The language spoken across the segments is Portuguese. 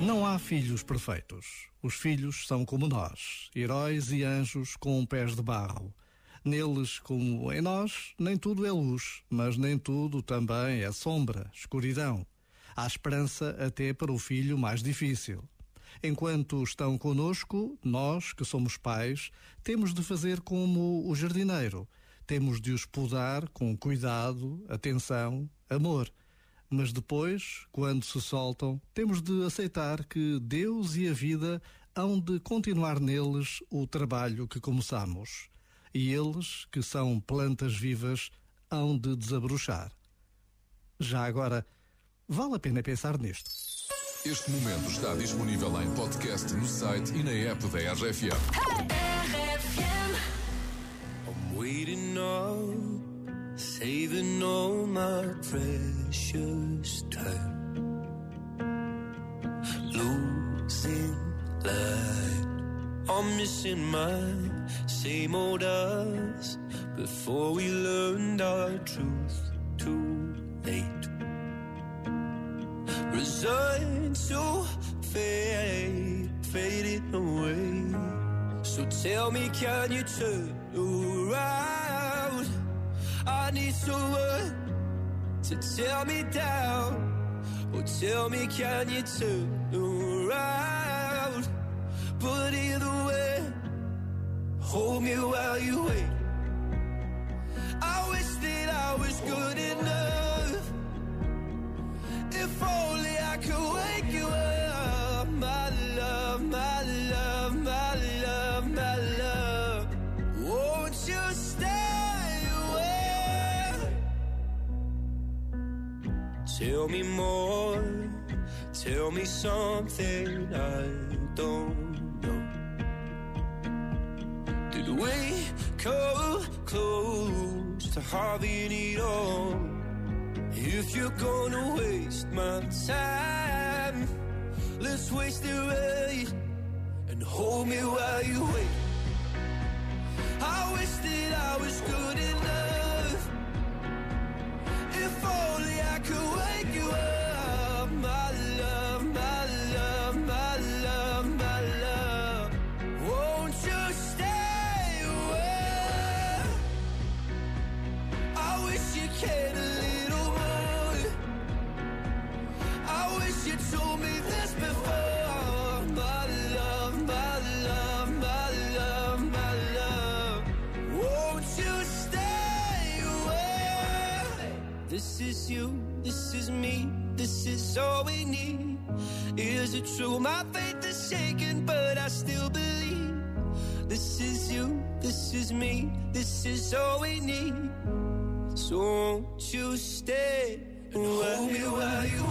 Não há filhos perfeitos. Os filhos são como nós, heróis e anjos com pés de barro. Neles, como em nós, nem tudo é luz, mas nem tudo também é sombra, escuridão. Há esperança até para o filho mais difícil. Enquanto estão conosco, nós, que somos pais, temos de fazer como o jardineiro. Temos de os podar com cuidado, atenção, amor mas depois, quando se soltam, temos de aceitar que Deus e a vida hão de continuar neles o trabalho que começamos. E eles, que são plantas vivas, hão de desabrochar. Já agora, vale a pena pensar nisto. Este momento está disponível em podcast no site e na app da RFM. I'm saving all my precious time, losing light. I'm missing my same old us before we learned our truth too late. Resigned to fade, fading away. So tell me, can you turn around? I need someone to tear me down. Or tell me, can you turn around? But either way, hold me while you wait. I wish that I was good Tell me more, tell me something I don't know. Did we come close to having it all? If you're gonna waste my time, let's waste it right and hold me while you wait. I wish that I was good This is you, this is me, this is all we need. Is it true? My faith is shaken, but I still believe. This is you, this is me, this is all we need. So won't you stay and hold me while you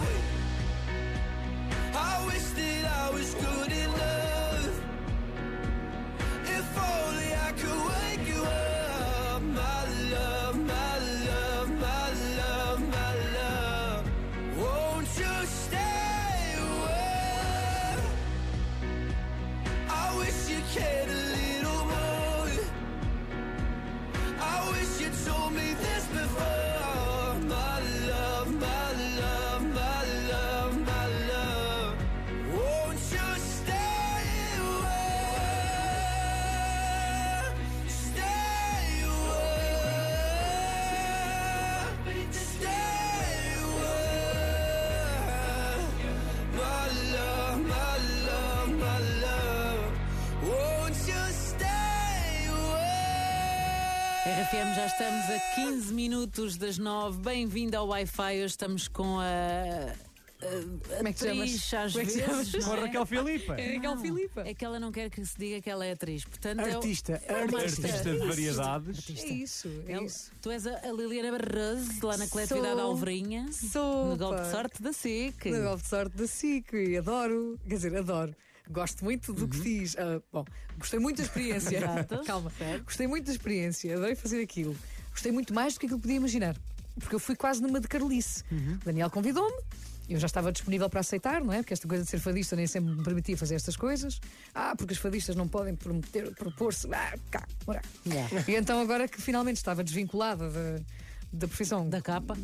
RFM, já estamos a 15 minutos das 9. Bem-vindo ao Wi-Fi. Hoje estamos com a. a Como é que te atriz, às Como é que te vezes. chamas? não é? Raquel Filipa. É Raquel Não, Filipa. É que ela não quer que se diga que ela é atriz. Portanto, é o- Artista, é uma artista. Artista de variedades. É isso, é Ela- isso. Tu és a, a Liliana Barroso, lá na coletividade Sou. Alverinha. Sou. No golpe de sorte da SIC. No golpe de sorte da SIC, e adoro, quer dizer, adoro. Gosto muito do que fiz. Ah, bom, gostei muito da experiência. Uhum. Exato, Calma. certo. Gostei muito da experiência, adorei fazer aquilo. Gostei muito mais do que aquilo que podia imaginar. Porque eu fui quase numa de Carolice. Uhum. O Daniel convidou-me, eu já estava disponível para aceitar, não é? Porque esta coisa de ser fadista nem sempre me permitia fazer estas coisas. Ah, porque os fadistas não podem prometer, propor-se. Ah, cá, ora. Yeah. E então, agora que finalmente estava desvinculada da, da profissão Da capa.